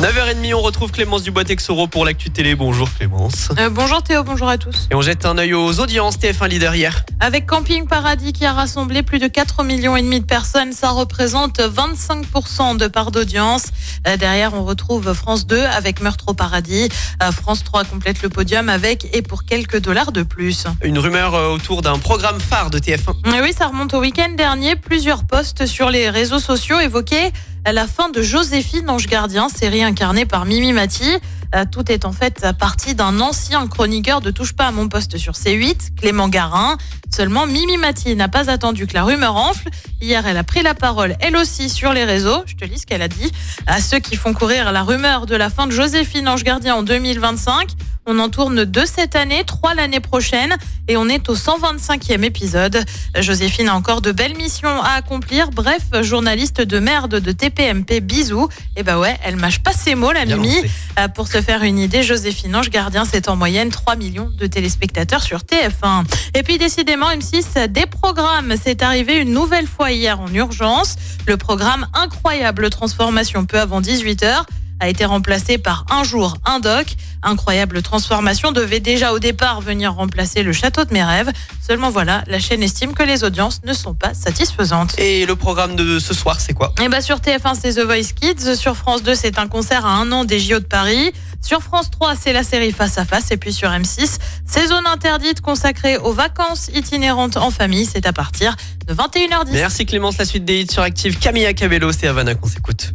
9h30, on retrouve Clémence Dubois-Texoro pour l'actu télé. Bonjour Clémence. Euh, bonjour Théo, bonjour à tous. Et on jette un œil aux audiences TF1 leader hier. Avec Camping Paradis qui a rassemblé plus de 4 millions et demi de personnes, ça représente 25% de part d'audience. Euh, Derrière, on retrouve France 2 avec Meurtre au paradis. Euh, France 3 complète le podium avec et pour quelques dollars de plus. Une rumeur autour d'un programme phare de TF1. Et oui, ça remonte au week-end dernier. Plusieurs posts sur les réseaux sociaux évoquaient la fin de Joséphine Ange Gardien, série incarnée par Mimi Mati. Euh, Tout est en fait parti d'un ancien chroniqueur de Touche pas à mon poste sur C8, Clément Garin. Seulement, Mimi Mati n'a pas attendu que la rumeur enfle. Hier, elle a pris la parole, elle aussi, sur les réseaux. Je te lis ce qu'elle a dit. À ceux qui font courir la rumeur de la fin de Joséphine Ange Gardien en 2025, on en tourne deux cette année, trois l'année prochaine, et on est au 125e épisode. Joséphine a encore de belles missions à accomplir. Bref, journaliste de merde de TPMP, bisous. Et bah ouais, elle mâche pas ses mots, la Bien Mimi. Euh, Pour se faire une idée, Joséphine Ange Gardien, c'est en moyenne 3 millions de téléspectateurs sur TF1. Et puis décidément, M6 des programmes. C'est arrivé une nouvelle fois hier en urgence. Le programme Incroyable Transformation peu avant 18h a été remplacé par Un jour, un doc. Incroyable Transformation devait déjà au départ venir remplacer le château de mes rêves. Seulement voilà, la chaîne estime que les audiences ne sont pas satisfaisantes. Et le programme de ce soir, c'est quoi? Et bah sur TF1, c'est The Voice Kids. Sur France 2, c'est un concert à un an des JO de Paris. Sur France 3, c'est la série Face à Face. Et puis sur M6, c'est Zone Interdite consacrée aux vacances itinérantes en famille. C'est à partir de 21h10. Merci Clémence, la suite des hits sur Active. Camilla Cabello, c'est Havana qu'on s'écoute.